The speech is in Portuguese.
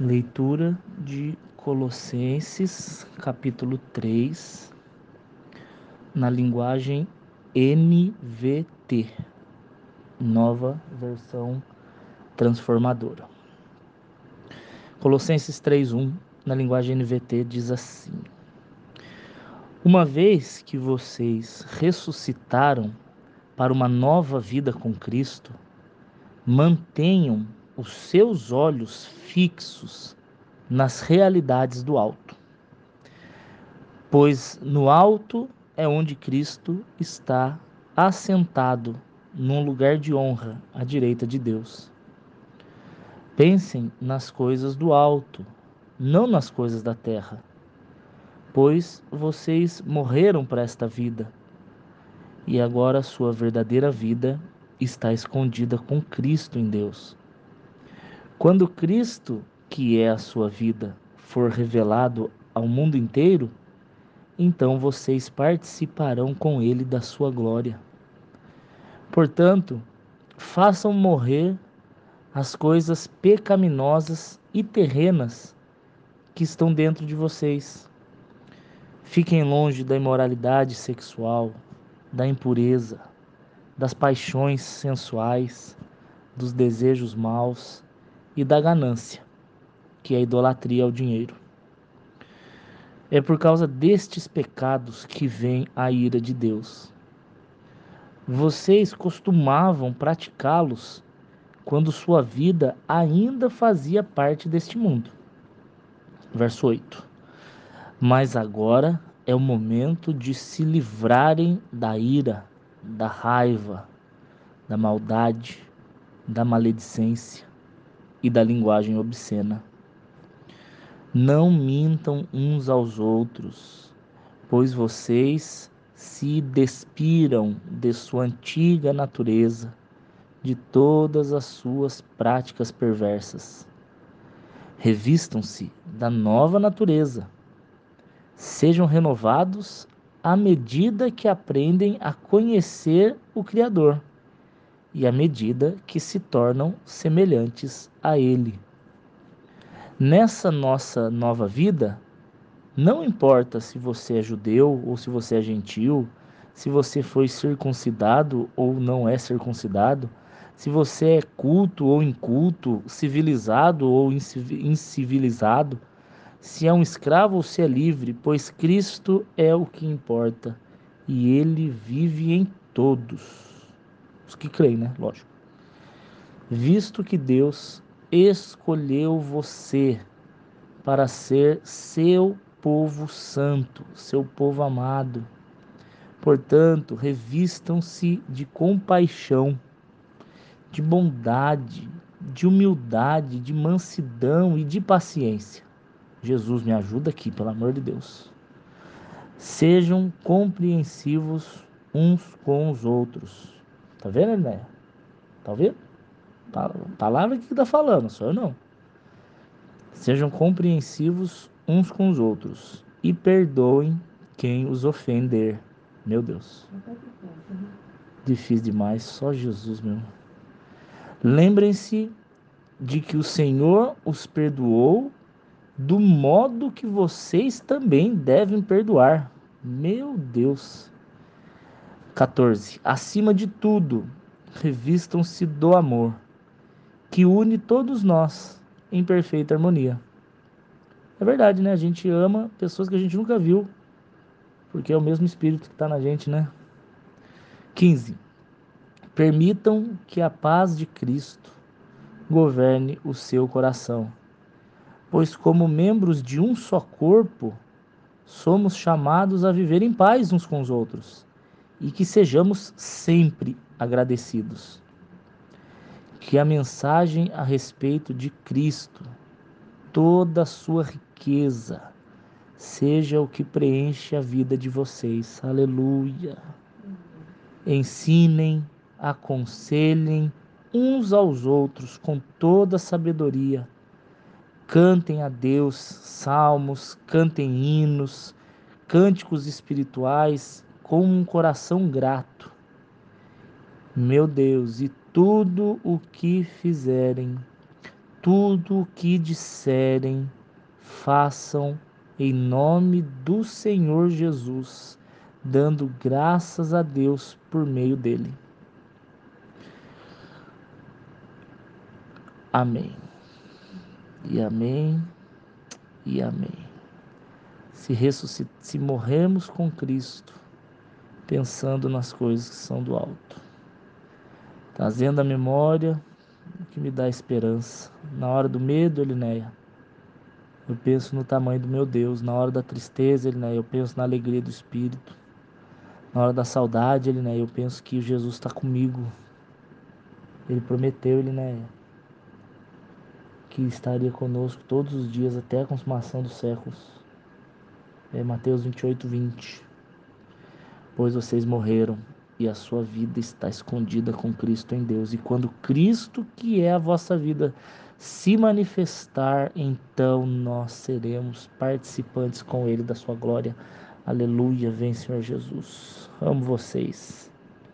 Leitura de Colossenses, capítulo 3, na linguagem NVT, nova versão transformadora. Colossenses 3:1, na linguagem NVT diz assim: Uma vez que vocês ressuscitaram para uma nova vida com Cristo, mantenham os seus olhos fixos nas realidades do alto. Pois no alto é onde Cristo está assentado num lugar de honra à direita de Deus. Pensem nas coisas do alto, não nas coisas da terra, pois vocês morreram para esta vida e agora sua verdadeira vida está escondida com Cristo em Deus. Quando Cristo, que é a sua vida, for revelado ao mundo inteiro, então vocês participarão com ele da sua glória. Portanto, façam morrer as coisas pecaminosas e terrenas que estão dentro de vocês. Fiquem longe da imoralidade sexual, da impureza, das paixões sensuais, dos desejos maus e da ganância, que é a idolatria ao dinheiro. É por causa destes pecados que vem a ira de Deus. Vocês costumavam praticá-los quando sua vida ainda fazia parte deste mundo. Verso 8. Mas agora é o momento de se livrarem da ira, da raiva, da maldade, da maledicência e da linguagem obscena. Não mintam uns aos outros, pois vocês se despiram de sua antiga natureza, de todas as suas práticas perversas. Revistam-se da nova natureza. Sejam renovados à medida que aprendem a conhecer o Criador e à medida que se tornam semelhantes a Ele. Nessa nossa nova vida, não importa se você é judeu ou se você é gentil, se você foi circuncidado ou não é circuncidado, se você é culto ou inculto, civilizado ou incivilizado, se é um escravo ou se é livre, pois Cristo é o que importa e ele vive em todos. Os que creem, né? Lógico. Visto que Deus escolheu você para ser seu povo santo, seu povo amado. Portanto, revistam-se de compaixão, de bondade, de humildade, de mansidão e de paciência. Jesus me ajuda aqui, pelo amor de Deus. Sejam compreensivos uns com os outros Tá vendo, né? Tá vendo? Palavra que tá falando, só eu não. Sejam compreensivos uns com os outros e perdoem quem os ofender. Meu Deus. Difícil demais, só Jesus mesmo. Lembrem-se de que o Senhor os perdoou do modo que vocês também devem perdoar. Meu Deus. 14. Acima de tudo, revistam-se do amor, que une todos nós em perfeita harmonia. É verdade, né? A gente ama pessoas que a gente nunca viu, porque é o mesmo espírito que está na gente, né? 15. Permitam que a paz de Cristo governe o seu coração, pois, como membros de um só corpo, somos chamados a viver em paz uns com os outros e que sejamos sempre agradecidos. Que a mensagem a respeito de Cristo, toda a sua riqueza, seja o que preenche a vida de vocês. Aleluia. Ensinem, aconselhem uns aos outros com toda a sabedoria. Cantem a Deus salmos, cantem hinos, cânticos espirituais com um coração grato. Meu Deus, e tudo o que fizerem, tudo o que disserem, façam em nome do Senhor Jesus, dando graças a Deus por meio dele. Amém. E amém. E amém. Se ressuscit... se morremos com Cristo, pensando nas coisas que são do alto, trazendo a memória que me dá esperança. Na hora do medo, Elinéia, eu penso no tamanho do meu Deus. Na hora da tristeza, Elinéia, eu penso na alegria do Espírito. Na hora da saudade, Elinéia, eu penso que Jesus está comigo. Ele prometeu, Elinéia, que estaria conosco todos os dias até a consumação dos séculos. É Mateus 28, 20. Pois vocês morreram e a sua vida está escondida com Cristo em Deus. E quando Cristo, que é a vossa vida, se manifestar, então nós seremos participantes com Ele da sua glória. Aleluia, vem Senhor Jesus. Amo vocês.